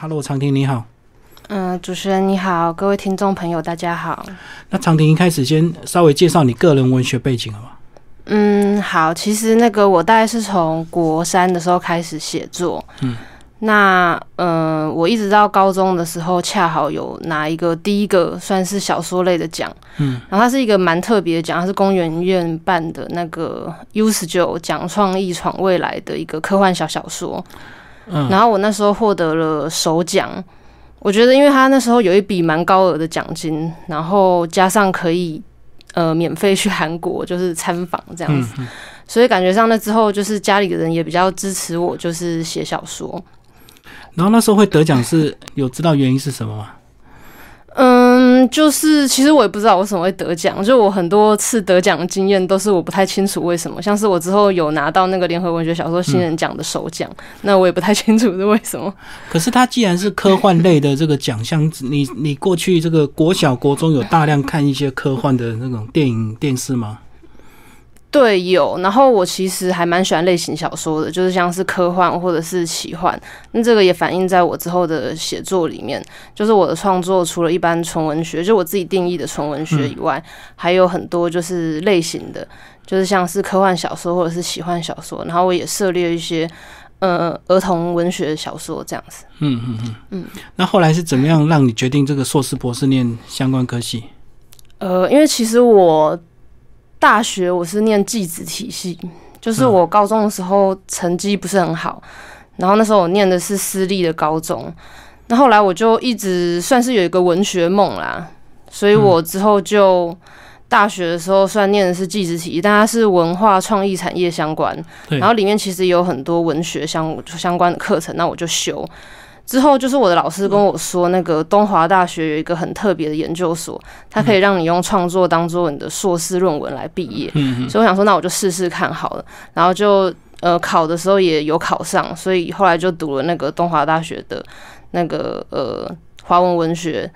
Hello，长亭你好。嗯，主持人你好，各位听众朋友大家好。那长亭一开始先稍微介绍你个人文学背景好吗？嗯，好，其实那个我大概是从国三的时候开始写作。嗯，那嗯，我一直到高中的时候，恰好有拿一个第一个算是小说类的奖。嗯，然后它是一个蛮特别的奖，它是公园院办的那个 U 十九奖创意闯未来的一个科幻小小说。然后我那时候获得了首奖，我觉得因为他那时候有一笔蛮高额的奖金，然后加上可以呃免费去韩国就是参访这样子，所以感觉上那之后就是家里的人也比较支持我，就是写小说。然后那时候会得奖是有知道原因是什么吗？嗯，就是其实我也不知道为什么会得奖，就我很多次得奖的经验都是我不太清楚为什么，像是我之后有拿到那个联合文学小说新人奖的首奖，那我也不太清楚是为什么。可是它既然是科幻类的这个奖项，你你过去这个国小国中有大量看一些科幻的那种电影电视吗？对，有。然后我其实还蛮喜欢类型小说的，就是像是科幻或者是奇幻。那这个也反映在我之后的写作里面。就是我的创作除了一般纯文学，就我自己定义的纯文学以外，还有很多就是类型的，就是像是科幻小说或者是奇幻小说。然后我也涉猎一些呃儿童文学小说这样子。嗯嗯嗯嗯。那后来是怎么样让你决定这个硕士博士念相关科系？呃，因为其实我。大学我是念技职体系，就是我高中的时候成绩不是很好，然后那时候我念的是私立的高中，那后来我就一直算是有一个文学梦啦，所以我之后就大学的时候虽然念的是技职体系，但它是文化创意产业相关，然后里面其实有很多文学相相关的课程，那我就修。之后就是我的老师跟我说，那个东华大学有一个很特别的研究所，它可以让你用创作当做你的硕士论文来毕业。所以我想说，那我就试试看好了。然后就呃考的时候也有考上，所以后来就读了那个东华大学的那个呃华文文学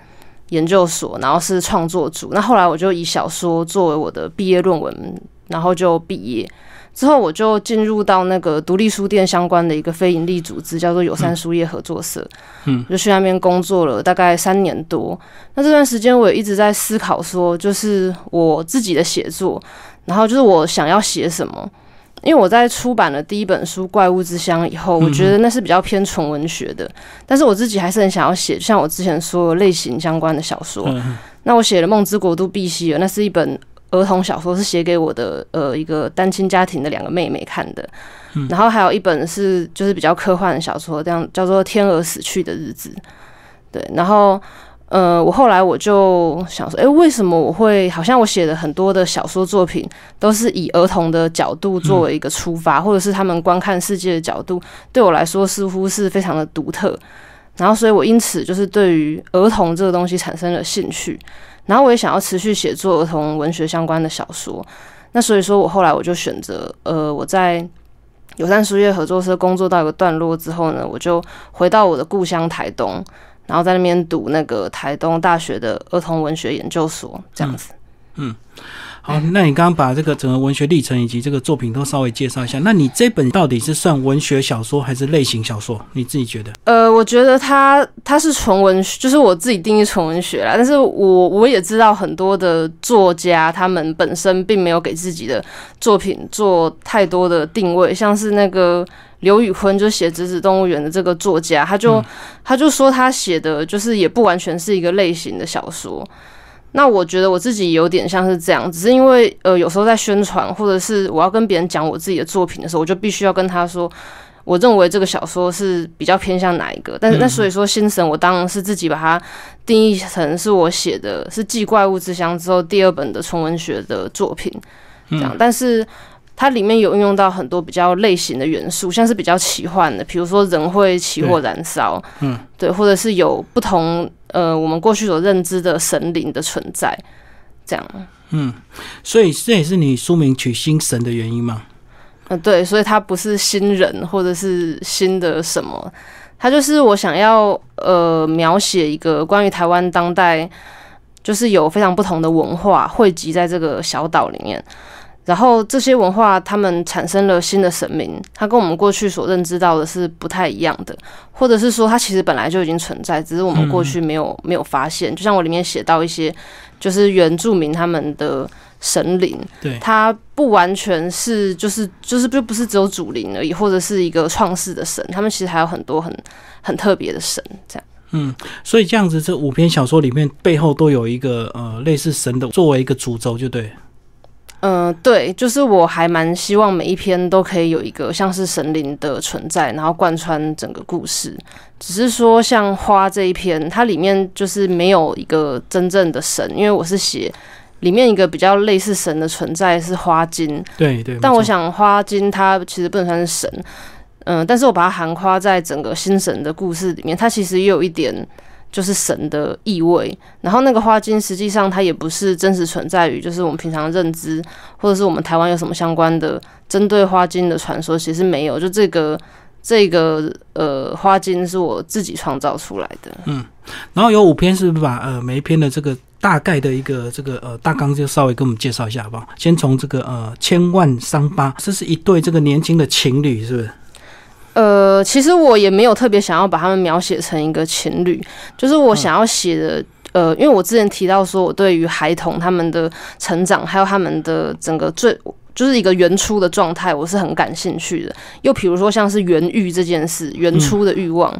研究所，然后是创作组。那后来我就以小说作为我的毕业论文，然后就毕业。之后我就进入到那个独立书店相关的一个非营利组织，叫做友善书业合作社。嗯，就去那边工作了大概三年多。那这段时间我也一直在思考，说就是我自己的写作，然后就是我想要写什么。因为我在出版了第一本书《怪物之乡》以后，我觉得那是比较偏纯文学的，但是我自己还是很想要写，像我之前说类型相关的小说。那我写了《梦之国度碧希尔》，那是一本。儿童小说是写给我的呃一个单亲家庭的两个妹妹看的，然后还有一本是就是比较科幻的小说，这样叫做《天鹅死去的日子》。对，然后呃我后来我就想说，哎，为什么我会好像我写的很多的小说作品都是以儿童的角度作为一个出发，或者是他们观看世界的角度，对我来说似乎是非常的独特。然后所以我因此就是对于儿童这个东西产生了兴趣。然后我也想要持续写作儿童文学相关的小说，那所以说我后来我就选择，呃，我在友善书业合作社工作到一个段落之后呢，我就回到我的故乡台东，然后在那边读那个台东大学的儿童文学研究所，这样子，嗯。好，那你刚刚把这个整个文学历程以及这个作品都稍微介绍一下。那你这本到底是算文学小说还是类型小说？你自己觉得？呃，我觉得它它是纯文学，就是我自己定义纯文学啦。但是我我也知道很多的作家，他们本身并没有给自己的作品做太多的定位，像是那个刘宇坤，就写《直子动物园》的这个作家，他就他就说他写的就是也不完全是一个类型的小说。那我觉得我自己有点像是这样，只是因为呃，有时候在宣传或者是我要跟别人讲我自己的作品的时候，我就必须要跟他说，我认为这个小说是比较偏向哪一个。但是那所以说，心神我当然是自己把它定义成是我写的是继《怪物之乡》之后第二本的纯文学的作品，这样。但是它里面有运用到很多比较类型的元素，像是比较奇幻的，比如说人会起火燃烧，嗯，对，或者是有不同。呃，我们过去所认知的神灵的存在，这样。嗯，所以这也是你书名取新神的原因吗？嗯，对，所以它不是新人或者是新的什么，它就是我想要呃描写一个关于台湾当代，就是有非常不同的文化汇集在这个小岛里面。然后这些文化，他们产生了新的神明，它跟我们过去所认知到的是不太一样的，或者是说它其实本来就已经存在，只是我们过去没有没有发现。就像我里面写到一些，就是原住民他们的神灵，对，它不完全是就是就是就不是只有主灵而已，或者是一个创世的神，他们其实还有很多很很特别的神，这样。嗯，所以这样子，这五篇小说里面背后都有一个呃类似神的作为一个主轴，就对。嗯，对，就是我还蛮希望每一篇都可以有一个像是神灵的存在，然后贯穿整个故事。只是说像花这一篇，它里面就是没有一个真正的神，因为我是写里面一个比较类似神的存在是花精。对对。但我想花精它其实不能算是神，嗯，但是我把它含夸在整个新神的故事里面，它其实也有一点。就是神的意味，然后那个花精实际上它也不是真实存在于，就是我们平常认知，或者是我们台湾有什么相关的针对花精的传说，其实没有。就这个这个呃花精是我自己创造出来的。嗯，然后有五篇是不是把呃每一篇的这个大概的一个这个呃大纲就稍微跟我们介绍一下好不好？先从这个呃千万伤疤，这是一对这个年轻的情侣，是不是？呃，其实我也没有特别想要把他们描写成一个情侣，就是我想要写的，呃，因为我之前提到说，我对于孩童他们的成长，还有他们的整个最就是一个原初的状态，我是很感兴趣的。又比如说像是原欲这件事，原初的欲望，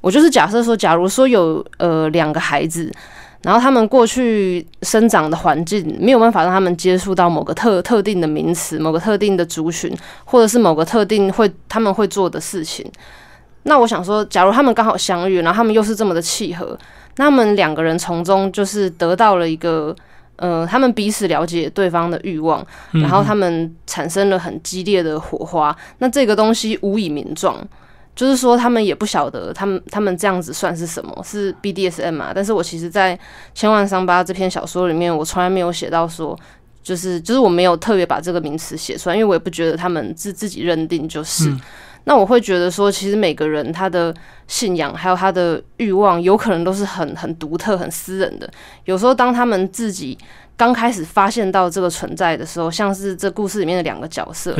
我就是假设说，假如说有呃两个孩子。然后他们过去生长的环境没有办法让他们接触到某个特特定的名词、某个特定的族群，或者是某个特定会他们会做的事情。那我想说，假如他们刚好相遇，然后他们又是这么的契合，那他们两个人从中就是得到了一个呃，他们彼此了解对方的欲望，然后他们产生了很激烈的火花。那这个东西无以名状。就是说，他们也不晓得，他们他们这样子算是什么？是 BDSM 嘛？但是我其实，在《千万伤疤》这篇小说里面，我从来没有写到说，就是就是我没有特别把这个名词写出来，因为我也不觉得他们自自己认定就是。那我会觉得说，其实每个人他的信仰还有他的欲望，有可能都是很很独特、很私人的。有时候，当他们自己刚开始发现到这个存在的时候，像是这故事里面的两个角色。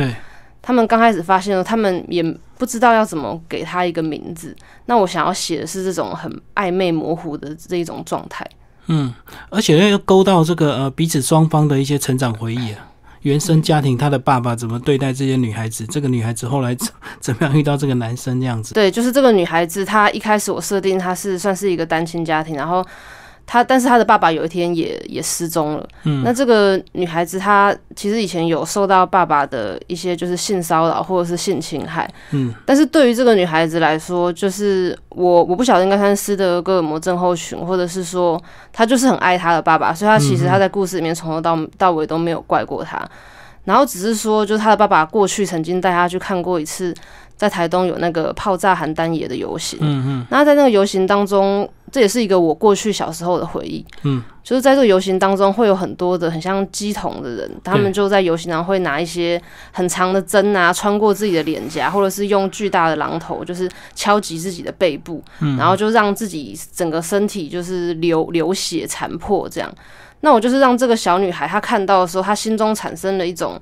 他们刚开始发现了，他们也不知道要怎么给他一个名字。那我想要写的是这种很暧昧模糊的这一种状态。嗯，而且又勾到这个呃彼此双方的一些成长回忆啊，原生家庭他的爸爸怎么对待这些女孩子，这个女孩子后来怎怎么样遇到这个男生这样子。对，就是这个女孩子，她一开始我设定她是算是一个单亲家庭，然后。他，但是他的爸爸有一天也也失踪了。嗯，那这个女孩子她其实以前有受到爸爸的一些就是性骚扰或者是性侵害。嗯，但是对于这个女孩子来说，就是我我不晓得应该算是斯德哥尔摩症候群，或者是说她就是很爱她的爸爸，所以她其实她在故事里面从头到到尾都没有怪过他，然后只是说就是她的爸爸过去曾经带她去看过一次。在台东有那个炮炸邯郸野的游行，嗯嗯，那在那个游行当中，这也是一个我过去小时候的回忆，嗯，就是在这个游行当中会有很多的很像鸡桶的人，他们就在游行上会拿一些很长的针啊，穿过自己的脸颊，或者是用巨大的榔头，就是敲击自己的背部，然后就让自己整个身体就是流流血残破这样。那我就是让这个小女孩她看到的时候，她心中产生了一种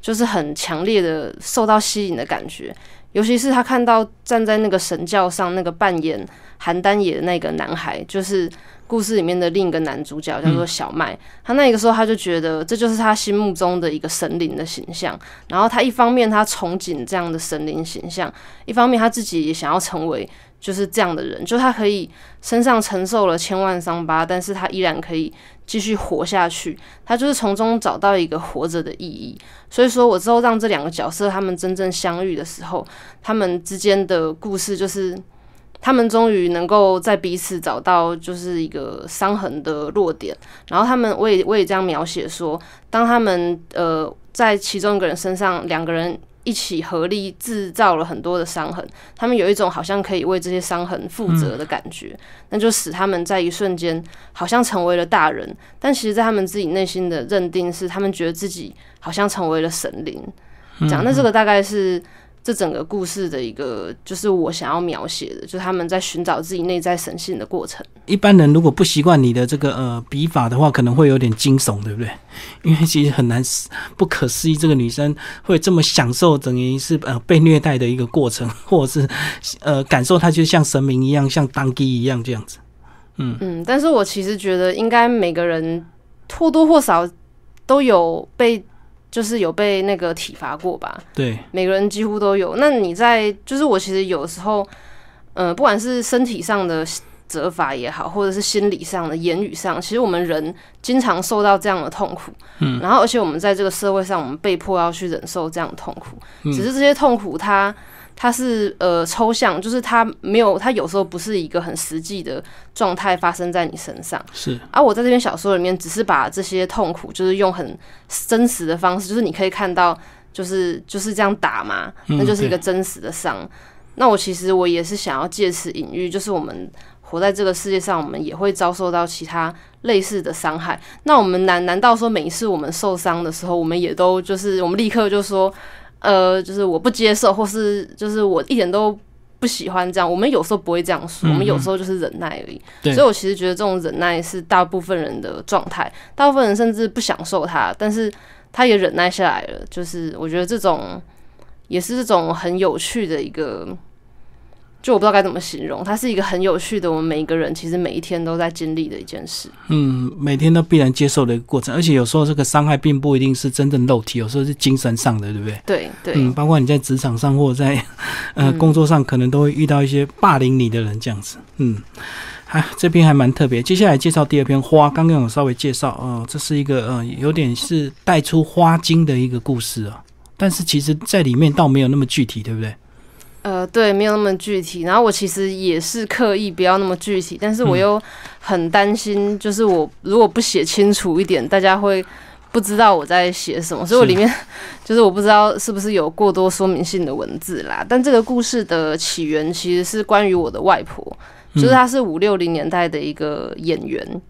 就是很强烈的受到吸引的感觉。尤其是他看到站在那个神教上那个扮演邯郸野的那个男孩，就是故事里面的另一个男主角，叫做小麦。他那个时候他就觉得这就是他心目中的一个神灵的形象。然后他一方面他憧憬这样的神灵形象，一方面他自己也想要成为就是这样的人，就他可以身上承受了千万伤疤，但是他依然可以。继续活下去，他就是从中找到一个活着的意义。所以说我之后让这两个角色他们真正相遇的时候，他们之间的故事就是他们终于能够在彼此找到就是一个伤痕的弱点。然后他们我也我也这样描写说，当他们呃在其中一个人身上，两个人。一起合力制造了很多的伤痕，他们有一种好像可以为这些伤痕负责的感觉，那就使他们在一瞬间好像成为了大人，但其实，在他们自己内心的认定是，他们觉得自己好像成为了神灵。这样，那这个大概是这整个故事的一个，就是我想要描写的，就是他们在寻找自己内在神性的过程。一般人如果不习惯你的这个呃笔法的话，可能会有点惊悚，对不对？因为其实很难不可思议，这个女生会这么享受等于是呃被虐待的一个过程，或者是呃感受她就像神明一样，像当机一样这样子。嗯嗯，但是我其实觉得应该每个人或多或少都有被。就是有被那个体罚过吧？对，每个人几乎都有。那你在就是我其实有时候，呃，不管是身体上的责罚也好，或者是心理上的言语上，其实我们人经常受到这样的痛苦。嗯，然后而且我们在这个社会上，我们被迫要去忍受这样的痛苦。只是这些痛苦它。它是呃抽象，就是它没有，它有时候不是一个很实际的状态发生在你身上。是，而我在这篇小说里面，只是把这些痛苦，就是用很真实的方式，就是你可以看到，就是就是这样打嘛，那就是一个真实的伤。那我其实我也是想要借此隐喻，就是我们活在这个世界上，我们也会遭受到其他类似的伤害。那我们难难道说每一次我们受伤的时候，我们也都就是我们立刻就说？呃，就是我不接受，或是就是我一点都不喜欢这样。我们有时候不会这样说，我们有时候就是忍耐而已。所以我其实觉得这种忍耐是大部分人的状态，大部分人甚至不享受它，但是他也忍耐下来了。就是我觉得这种也是这种很有趣的一个。就我不知道该怎么形容，它是一个很有趣的，我们每一个人其实每一天都在经历的一件事。嗯，每天都必然接受的一个过程，而且有时候这个伤害并不一定是真正肉体，有时候是精神上的，对不对？对对。嗯，包括你在职场上或者在呃工作上，可能都会遇到一些霸凌你的人这样子。嗯，还这篇还蛮特别。接下来介绍第二篇花，刚刚有稍微介绍，呃，这是一个呃有点是带出花精的一个故事啊，但是其实在里面倒没有那么具体，对不对？呃，对，没有那么具体。然后我其实也是刻意不要那么具体，但是我又很担心，就是我如果不写清楚一点，大家会不知道我在写什么。所以我里面 就是我不知道是不是有过多说明性的文字啦。但这个故事的起源其实是关于我的外婆，就是她是五六零年代的一个演员，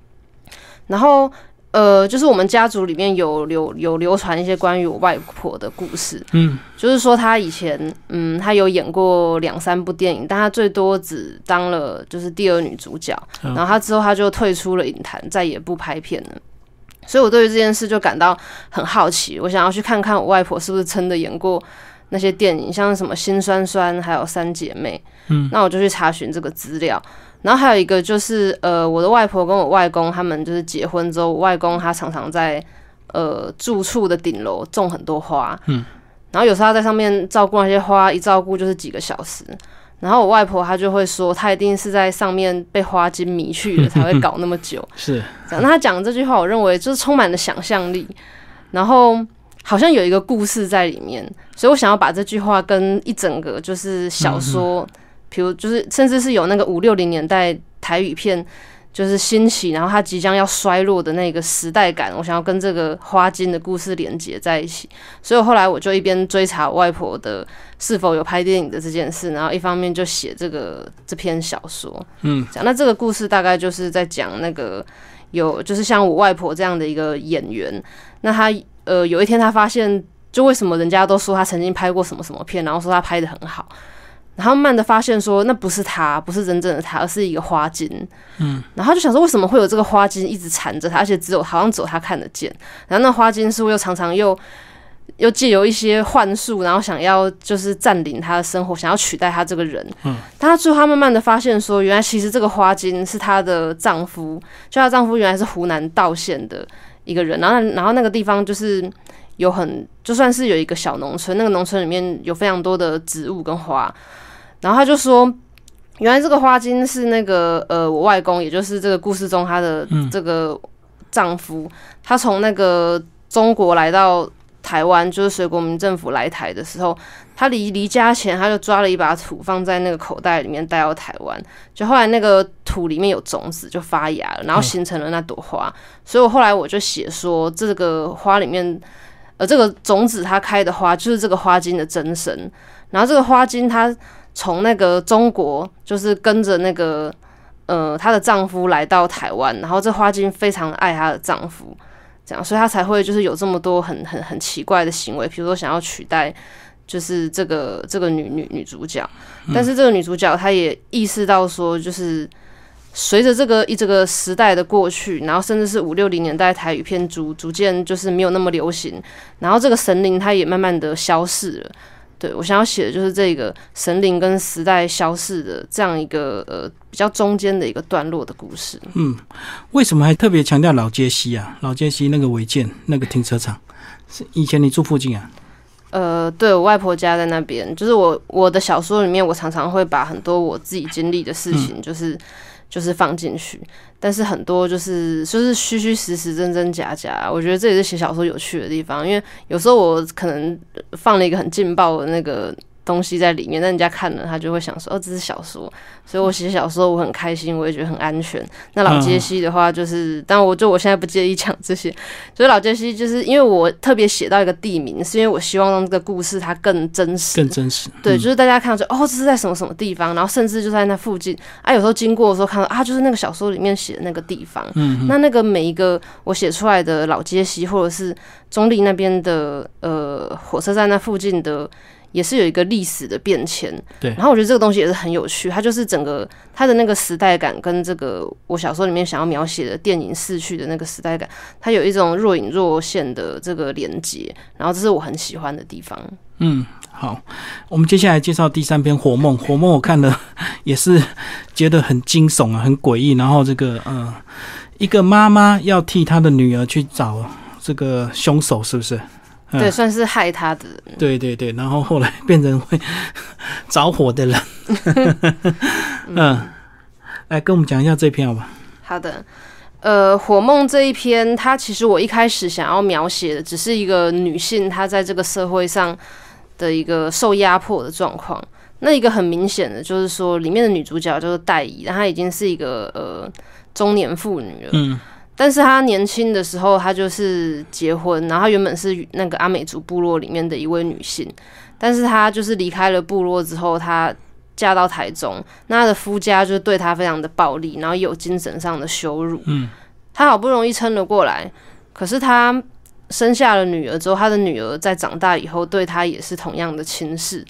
然后。呃，就是我们家族里面有流有流传一些关于我外婆的故事，嗯，就是说她以前，嗯，她有演过两三部电影，但她最多只当了就是第二女主角，然后她之后她就退出了影坛，再也不拍片了。所以我对于这件事就感到很好奇，我想要去看看我外婆是不是真的演过那些电影，像什么《辛酸酸》还有《三姐妹》，嗯，那我就去查询这个资料。然后还有一个就是，呃，我的外婆跟我外公他们就是结婚之后，外公他常常在呃住处的顶楼种很多花，嗯，然后有时候他在上面照顾那些花，一照顾就是几个小时。然后我外婆她就会说，她一定是在上面被花精迷去了，才会搞那么久。是，那她讲这句话，我认为就是充满了想象力，然后好像有一个故事在里面，所以我想要把这句话跟一整个就是小说。比如，就是甚至是有那个五六零年代台语片，就是兴起，然后它即将要衰落的那个时代感，我想要跟这个花金的故事连接在一起。所以后来我就一边追查外婆的是否有拍电影的这件事，然后一方面就写这个这篇小说。嗯，讲那这个故事大概就是在讲那个有就是像我外婆这样的一个演员，那他呃有一天他发现，就为什么人家都说他曾经拍过什么什么片，然后说他拍的很好。然后慢慢的发现说，那不是他，不是真正的他，而是一个花精。嗯，然后就想说，为什么会有这个花精一直缠着他，而且只有好像只有他看得见。然后那花精是不是又常常又又借由一些幻术，然后想要就是占领他的生活，想要取代他这个人。嗯，但他最后他慢慢的发现说，原来其实这个花精是她的丈夫，就她丈夫原来是湖南道县的一个人。然后然后那个地方就是有很就算是有一个小农村，那个农村里面有非常多的植物跟花。然后他就说，原来这个花精是那个呃，我外公，也就是这个故事中他的这个丈夫，他从那个中国来到台湾，就是随国民政府来台的时候，他离离家前，他就抓了一把土放在那个口袋里面带到台湾，就后来那个土里面有种子就发芽了，然后形成了那朵花。所以我后来我就写说，这个花里面，呃，这个种子它开的花就是这个花精的真身，然后这个花精它。从那个中国，就是跟着那个呃她的丈夫来到台湾，然后这花精非常爱她的丈夫，这样，所以她才会就是有这么多很很很奇怪的行为，比如说想要取代就是这个这个女女女主角，但是这个女主角她也意识到说，就是随着这个一这个时代的过去，然后甚至是五六零年代台语片逐逐渐就是没有那么流行，然后这个神灵它也慢慢的消逝了。对我想要写的就是这个神灵跟时代消逝的这样一个呃比较中间的一个段落的故事。嗯，为什么还特别强调老街西啊？老街西那个违建那个停车场，是以前你住附近啊？呃，对我外婆家在那边，就是我我的小说里面，我常常会把很多我自己经历的事情，就是就是放进去，但是很多就是就是虚虚实实、真真假假。我觉得这也是写小说有趣的地方，因为有时候我可能放了一个很劲爆的那个。东西在里面，但人家看了，他就会想说：“哦，这是小说。”所以我写小说，我很开心，我也觉得很安全。那老杰西的话，就是，但我就我现在不介意讲这些。所以老杰西就是因为我特别写到一个地名，是因为我希望让这个故事它更真实，更真实。对，就是大家看到说：“哦，这是在什么什么地方？”然后甚至就在那附近啊，有时候经过的时候看到啊，就是那个小说里面写的那个地方。嗯，那那个每一个我写出来的老杰西，或者是中立那边的呃火车站那附近的。也是有一个历史的变迁，对。然后我觉得这个东西也是很有趣，它就是整个它的那个时代感跟这个我小说里面想要描写的电影逝去的那个时代感，它有一种若隐若现的这个连接，然后这是我很喜欢的地方。嗯，好，我们接下来介绍第三篇《火梦》。《火梦》我看了也是觉得很惊悚啊，很诡异。然后这个嗯，一个妈妈要替她的女儿去找这个凶手，是不是？对，算是害他的。对对对，然后后来变成会 着火的人。嗯，来跟我们讲一下这篇好吧？好的，呃，《火梦》这一篇，它其实我一开始想要描写的，只是一个女性她在这个社会上的一个受压迫的状况。那一个很明显的就是说，里面的女主角就是戴怡，她已经是一个呃中年妇女了。嗯。但是她年轻的时候，她就是结婚，然后他原本是那个阿美族部落里面的一位女性，但是她就是离开了部落之后，她嫁到台中，那她的夫家就对她非常的暴力，然后有精神上的羞辱。嗯，他好不容易撑了过来，可是她生下了女儿之后，她的女儿在长大以后对她也是同样的轻视。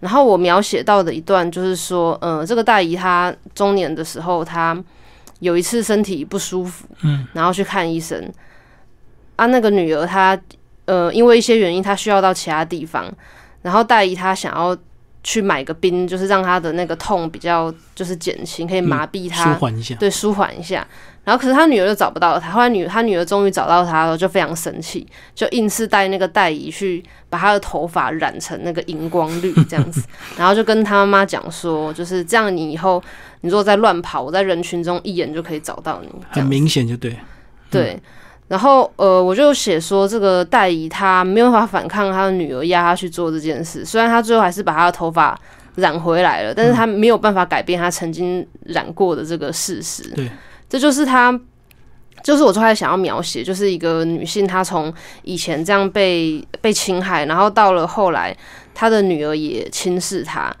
然后我描写到的一段就是说，嗯，这个大姨她中年的时候，她。有一次身体不舒服，嗯，然后去看医生，啊，那个女儿她，呃，因为一些原因，她需要到其他地方，然后大姨她想要去买个冰，就是让她的那个痛比较就是减轻，可以麻痹她，舒缓一下，对，舒缓一下。然后可是他女儿又找不到他，后来女他女儿终于找到他了，就非常生气，就硬是带那个戴姨去把他的头发染成那个荧光绿这样子，然后就跟他妈妈讲说，就是这样，你以后你如果再乱跑，我在人群中一眼就可以找到你，很明显就对，对。然后呃，我就写说这个戴姨她没有办法反抗她的女儿压她去做这件事，虽然她最后还是把她的头发染回来了，但是她没有办法改变她曾经染过的这个事实。对。这就是他，就是我最开始想要描写，就是一个女性，她从以前这样被被侵害，然后到了后来，她的女儿也轻视她，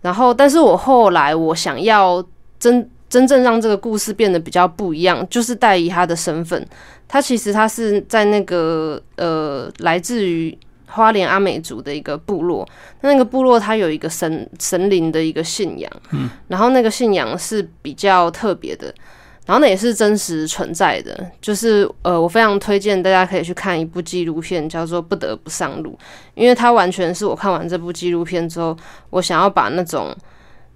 然后，但是我后来我想要真真正让这个故事变得比较不一样，就是代以她的身份，她其实她是在那个呃，来自于花莲阿美族的一个部落，那个部落它有一个神神灵的一个信仰，嗯，然后那个信仰是比较特别的。然后那也是真实存在的，就是呃，我非常推荐大家可以去看一部纪录片，叫做《不得不上路》，因为它完全是我看完这部纪录片之后，我想要把那种、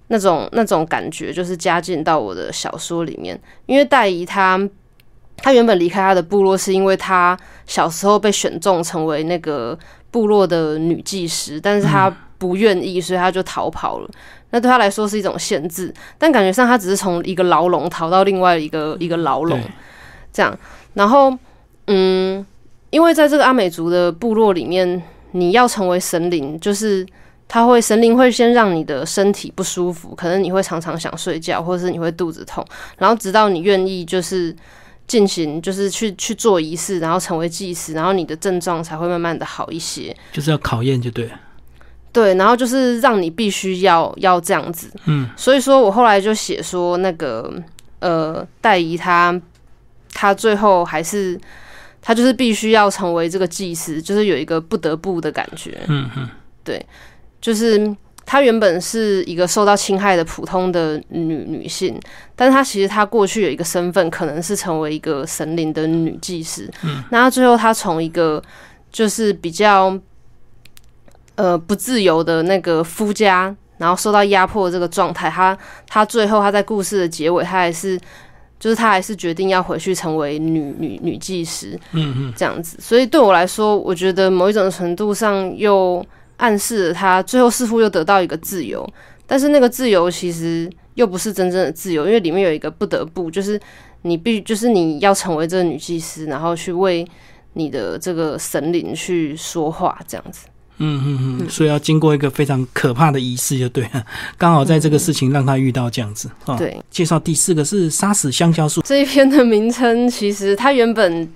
那种、那种感觉，就是加进到我的小说里面。因为戴姨她，她原本离开她的部落，是因为她小时候被选中成为那个部落的女技师，但是她不愿意，所以她就逃跑了。那对她来说是一种限制，但感觉上她只是从一个牢笼逃到另外一个一个牢笼，这样。然后，嗯，因为在这个阿美族的部落里面，你要成为神灵，就是他会神灵会先让你的身体不舒服，可能你会常常想睡觉，或者是你会肚子痛，然后直到你愿意就是进行，就是去去做仪式，然后成为祭司，然后你的症状才会慢慢的好一些。就是要考验，就对。对，然后就是让你必须要要这样子，嗯，所以说我后来就写说那个呃，戴姨她她最后还是她就是必须要成为这个祭司，就是有一个不得不的感觉，嗯嗯，对，就是她原本是一个受到侵害的普通的女女性，但是她其实她过去有一个身份，可能是成为一个神灵的女祭司。嗯，那她最后她从一个就是比较呃不自由的那个夫家，然后受到压迫的这个状态，她她最后她在故事的结尾，她还是。就是她还是决定要回去成为女女女祭司，嗯嗯，这样子。所以对我来说，我觉得某一种程度上又暗示了他最后似乎又得到一个自由，但是那个自由其实又不是真正的自由，因为里面有一个不得不，就是你必就是你要成为这个女祭司，然后去为你的这个神灵去说话，这样子。嗯嗯嗯，所以要经过一个非常可怕的仪式，就对了。刚好在这个事情让他遇到这样子啊。对，介绍第四个是杀死香蕉树这一篇的名称，其实它原本。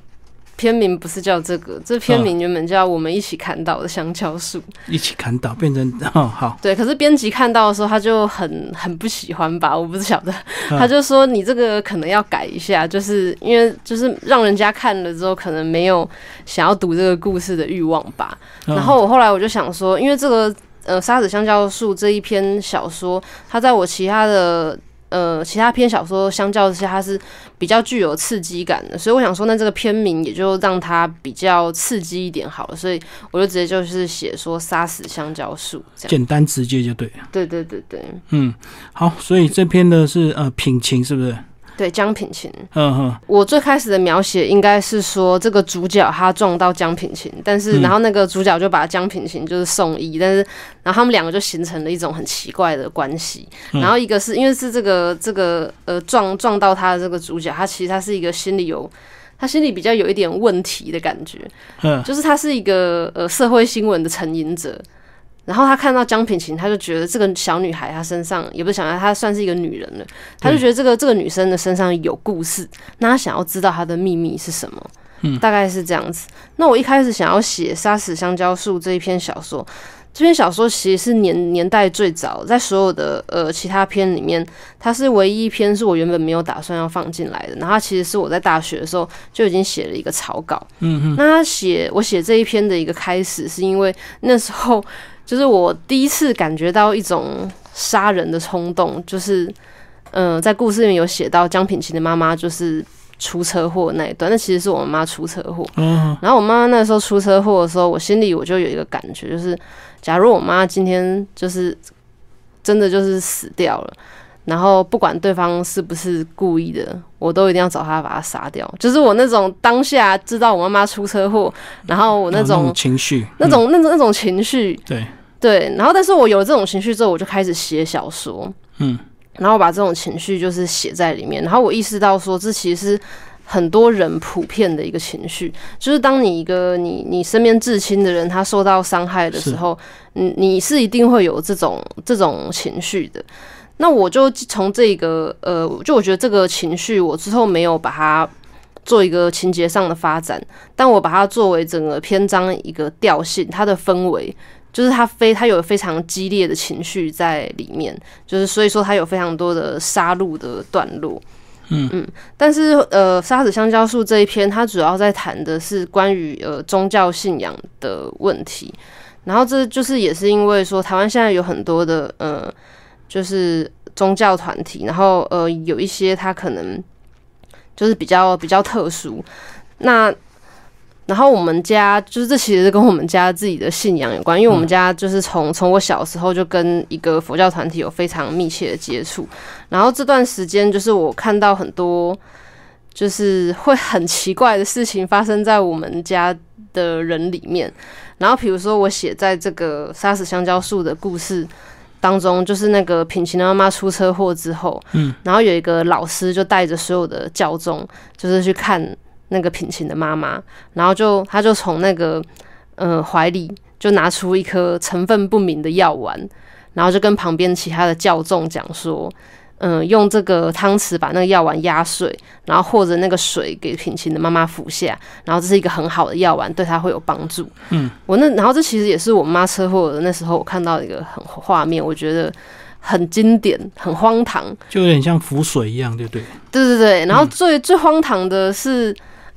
片名不是叫这个，这片名原本叫《我们一起砍倒的香蕉树》，一起砍倒变成哦好。对，可是编辑看到的时候，他就很很不喜欢吧？我不是晓得，他就说你这个可能要改一下，就是因为就是让人家看了之后，可能没有想要读这个故事的欲望吧。然后我后来我就想说，因为这个呃《沙子香蕉树》这一篇小说，它在我其他的。呃，其他篇小说相较之下，它是比较具有刺激感的，所以我想说，那这个片名也就让它比较刺激一点好了，所以我就直接就是写说杀死香蕉树，这样简单直接就对。对对对对，嗯，好，所以这篇的是呃品情是不是？对江品琴，嗯哼，我最开始的描写应该是说这个主角他撞到江品琴，但是然后那个主角就把江品琴就是送医，但是然后他们两个就形成了一种很奇怪的关系。然后一个是因为是这个这个呃撞撞到他的这个主角，他其实他是一个心里有他心里比较有一点问题的感觉，嗯，就是他是一个呃社会新闻的成瘾者。然后他看到江品琴，他就觉得这个小女孩她身上也不是小女孩，她算是一个女人了。他就觉得这个这个女生的身上有故事，那他想要知道她的秘密是什么？嗯，大概是这样子。那我一开始想要写《杀死香蕉树》这一篇小说，这篇小说其实是年年代最早，在所有的呃其他篇里面，它是唯一一篇是我原本没有打算要放进来的。然后其实是我在大学的时候就已经写了一个草稿。嗯嗯。那他写我写这一篇的一个开始，是因为那时候。就是我第一次感觉到一种杀人的冲动，就是，嗯，在故事里面有写到江品琪的妈妈就是出车祸那一段，那其实是我妈妈出车祸。嗯，然后我妈妈那时候出车祸的时候，我心里我就有一个感觉，就是假如我妈今天就是真的就是死掉了，然后不管对方是不是故意的，我都一定要找他把他杀掉。就是我那种当下知道我妈妈出车祸，然后我那种情绪，那种那种那种情绪，对。对，然后但是我有了这种情绪之后，我就开始写小说，嗯，然后把这种情绪就是写在里面，然后我意识到说，这其实是很多人普遍的一个情绪，就是当你一个你你身边至亲的人他受到伤害的时候，你，你是一定会有这种这种情绪的。那我就从这个呃，就我觉得这个情绪，我之后没有把它做一个情节上的发展，但我把它作为整个篇章一个调性，它的氛围。就是它非它有非常激烈的情绪在里面，就是所以说它有非常多的杀戮的段落，嗯嗯，但是呃，杀死香蕉树这一篇，它主要在谈的是关于呃宗教信仰的问题，然后这就是也是因为说台湾现在有很多的呃，就是宗教团体，然后呃有一些他可能就是比较比较特殊，那。然后我们家就是这其实跟我们家自己的信仰有关，因为我们家就是从从我小时候就跟一个佛教团体有非常密切的接触。然后这段时间就是我看到很多就是会很奇怪的事情发生在我们家的人里面。然后比如说我写在这个杀死香蕉树的故事当中，就是那个品琴的妈妈出车祸之后，嗯，然后有一个老师就带着所有的教众，就是去看。那个品琴的妈妈，然后就他就从那个呃怀里就拿出一颗成分不明的药丸，然后就跟旁边其他的教众讲说，嗯，用这个汤匙把那个药丸压碎，然后或者那个水给品琴的妈妈服下，然后这是一个很好的药丸，对她会有帮助。嗯，我那然后这其实也是我妈车祸的那时候我看到一个很画面，我觉得很经典，很荒唐，就有点像浮水一样，对不对？对对对，然后最最荒唐的是。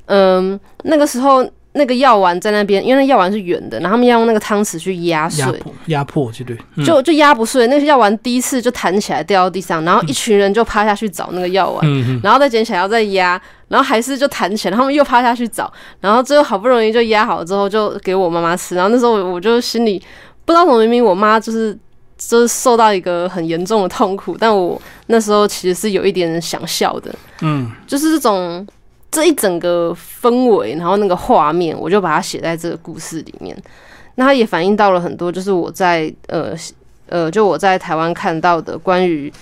嗯，那个时候，那个药丸在那边，因为那药丸是圆的，然后他们要用那个汤匙去压碎，压迫就对，嗯。就就压不碎。那个药丸第一次就弹起来掉到地上，然后一群人就趴下去找那个药丸，然后再捡起来要再压，然后还是就弹起来，他们又趴下去找，然后最后好不容易就压好之后就给我妈妈吃，然后那时候我我就心里不知道怎么，明明我妈就是就是受到一个很严重的痛苦，但我那时候其实是有一点想笑的，嗯。就是这种这一整个氛围，然后那个画面，我就把它写在这个故事里面。那它也反映到了很多，就是我在呃呃，就我在台湾看到的关于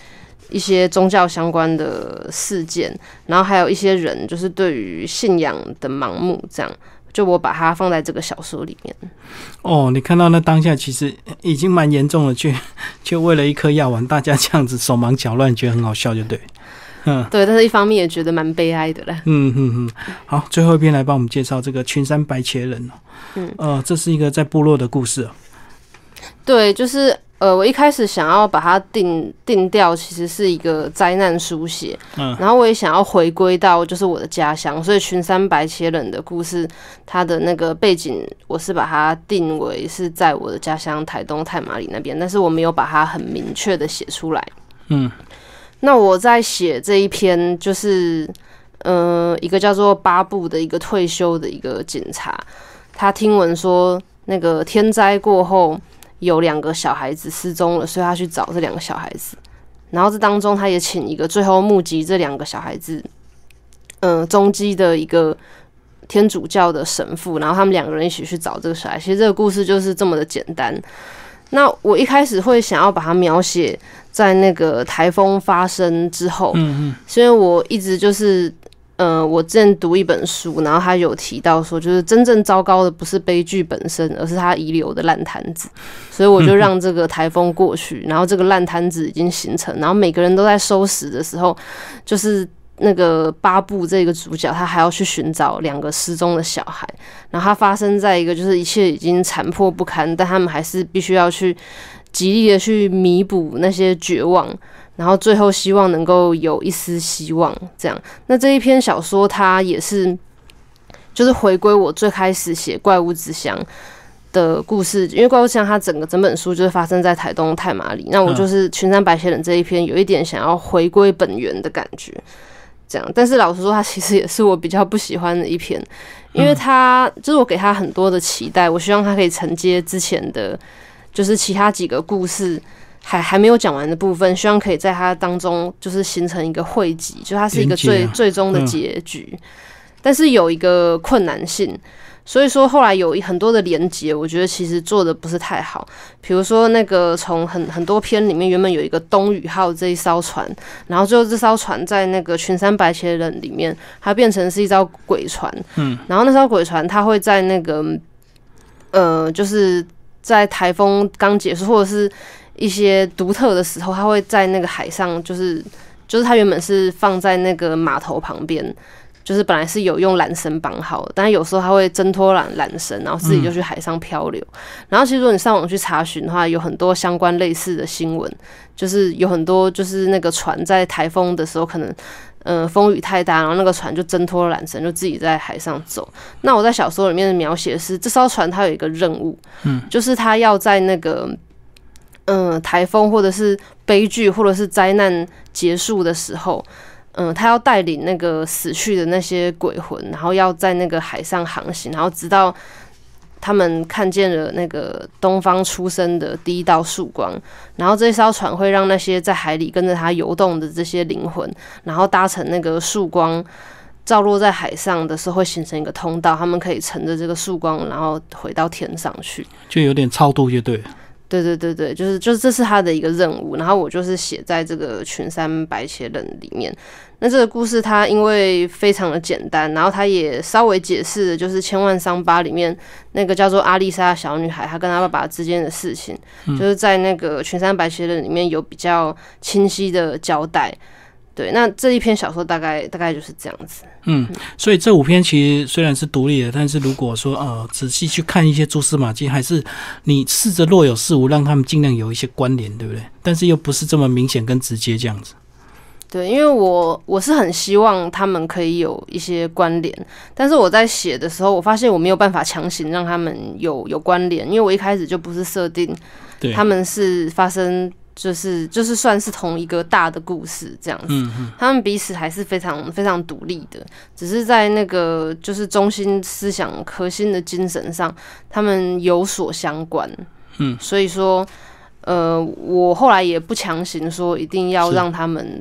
一些宗教相关的事件，然后还有一些人就是对于信仰的盲目，这样。就我把它放在这个小说里面，哦，你看到那当下其实已经蛮严重了，却却为了一颗药丸，大家这样子手忙脚乱，觉得很好笑，就对。嗯对，但是一方面也觉得蛮悲哀的啦。嗯嗯嗯，好，最后一篇来帮我们介绍这个群山白茄人哦。嗯，呃，这是一个在部落的故事哦。对，就是呃，我一开始想要把它定定调，其实是一个灾难书写，嗯然后我也想要回归到就是我的家乡，所以群山白切人的故事，它的那个背景，我是把它定为是在我的家乡台东太麻里那边，但是我没有把它很明确的写出来。嗯那我在写这一篇，就是呃，一个叫做巴布的一个退休的一个警察，他听闻说那个天灾过后有两个小孩子失踪了，所以他去找这两个小孩子。然后这当中，他也请一个最后目击这两个小孩子，嗯、踪迹的一个天主教的神父，然后他们两个人一起去找这个小孩。其实这个故事就是这么的简单。那我一开始会想要把它描写在那个台风发生之后，嗯嗯是因为我一直就是，呃，我之前读一本书，然后他有提到说，就是真正糟糕的不是悲剧本身，而是它遗留的烂摊子。所以我就让这个台风过去，然后这个烂摊子已经形成，然后每个人都在收拾的时候，就是。那个巴布这个主角，他还要去寻找两个失踪的小孩，然后他发生在一个就是一切已经残破不堪，但他们还是必须要去极力的去弥补那些绝望，然后最后希望能够有一丝希望。这样，那这一篇小说它也是就是回归我最开始写《怪物之乡》的故事，因为《怪物之乡》它整个整本书就是发生在台东太麻里，那我就是群山白雪人这一篇有一点想要回归本源的感觉。这样，但是老实说，它其实也是我比较不喜欢的一篇，因为它就是我给他很多的期待，我希望他可以承接之前的，就是其他几个故事还还没有讲完的部分，希望可以在它当中就是形成一个汇集，就它是一个最、啊最终的结局。但是有一个困难性，所以说后来有一很多的连接，我觉得其实做的不是太好。比如说那个从很很多篇里面，原本有一个东宇号这一艘船，然后最后这艘船在那个群山白切人里面，它变成是一艘鬼船。嗯，然后那艘鬼船它会在那个呃，就是在台风刚结束或者是一些独特的时候，它会在那个海上，就是就是它原本是放在那个码头旁边。就是本来是有用缆绳绑好的，但是有时候它会挣脱缆缆绳，然后自己就去海上漂流。然后其实如果你上网去查询的话，有很多相关类似的新闻，就是有很多就是那个船在台风的时候可能。呃，风雨太大，然后那个船就挣脱了缆绳，就自己在海上走。那我在小说里面的描写是，这艘船它有一个任务，嗯，就是它要在那个，嗯、台风或者是悲剧或者是灾难结束的时候，嗯、它要带领那个死去的那些鬼魂，然后要在那个海上航行，然后直到他们看见了那个东方出生的第一道曙光，然后这艘船会让那些在海里跟着它游动的这些灵魂，然后搭乘那个曙光。照落在海上的时候，会形成一个通道，他们可以乘着这个曙光，然后回到天上去。就有点超度乐队。对对对对，就是就是这是他的一个任务，然后我就是写在这个群山白切人里面。那这个故事它因为非常的简单，然后它也稍微解释了就是《千万伤疤》里面那个叫做阿丽莎的小女孩，她跟她爸爸之间的事情，就是在那个群山白切人里面有比较清晰的交代。对，那这一篇小说大概大概就是这样子。嗯，所以这五篇其实虽然是独立的，但是如果说呃仔细去看一些蛛丝马迹，还是你试着若有似无，让他们尽量有一些关联，对不对？但是又不是这么明显跟直接这样子。对，因为我我是很希望他们可以有一些关联，但是我在写的时候，我发现我没有办法强行让他们有有关联，因为我一开始就不是设定他们是发生。就是就是算是同一个大的故事这样子，他们彼此还是非常非常独立的，只是在那个就是中心思想核心的精神上，他们有所相关。嗯，所以说，呃，我后来也不强行说一定要让他们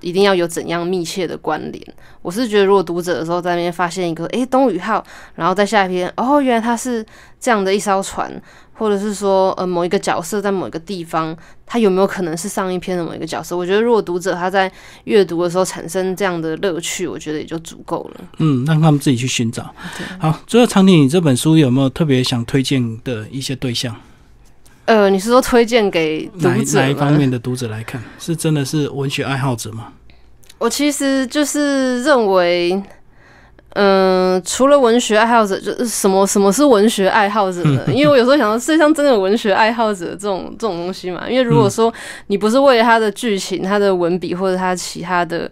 一定要有怎样密切的关联。我是觉得，如果读者的时候在那边发现一个，诶，东宇号，然后在下一篇，哦，原来它是这样的一艘船。或者是说，呃，某一个角色在某一个地方，他有没有可能是上一篇的某一个角色？我觉得，如果读者他在阅读的时候产生这样的乐趣，我觉得也就足够了。嗯，让他们自己去寻找。好，最后长婷，你这本书有没有特别想推荐的一些对象？呃，你是说推荐给读者哪一方面的读者来看？是真的是文学爱好者吗？我其实就是认为。嗯，除了文学爱好者，就是什么什么是文学爱好者呢？因为我有时候想到，世界上真的有文学爱好者这种这种东西嘛？因为如果说你不是为了他的剧情、他的文笔或者他其他的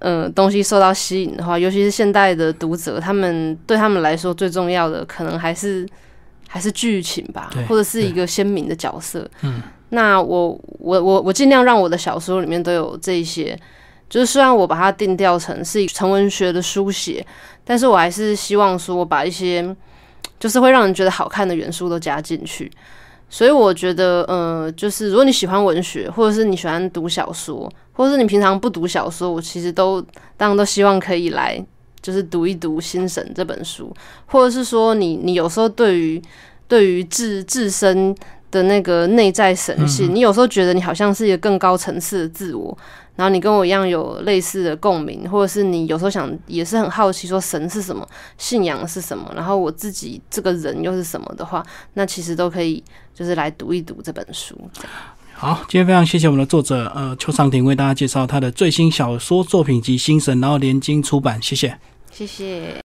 呃东西受到吸引的话，尤其是现代的读者，他们对他们来说最重要的可能还是还是剧情吧，或者是一个鲜明的角色。嗯，那我我我我尽量让我的小说里面都有这一些。就是虽然我把它定调成是纯文学的书写，但是我还是希望说我把一些就是会让人觉得好看的元素都加进去。所以我觉得，呃，就是如果你喜欢文学，或者是你喜欢读小说，或者是你平常不读小说，我其实都当然都希望可以来就是读一读《心神》这本书，或者是说你你有时候对于对于自自身的那个内在神性，你有时候觉得你好像是一个更高层次的自我。然后你跟我一样有类似的共鸣，或者是你有时候想也是很好奇，说神是什么，信仰是什么，然后我自己这个人又是什么的话，那其实都可以就是来读一读这本书。好，今天非常谢谢我们的作者呃邱长廷为大家介绍他的最新小说作品集《心神》，然后连经出版，谢谢，谢谢。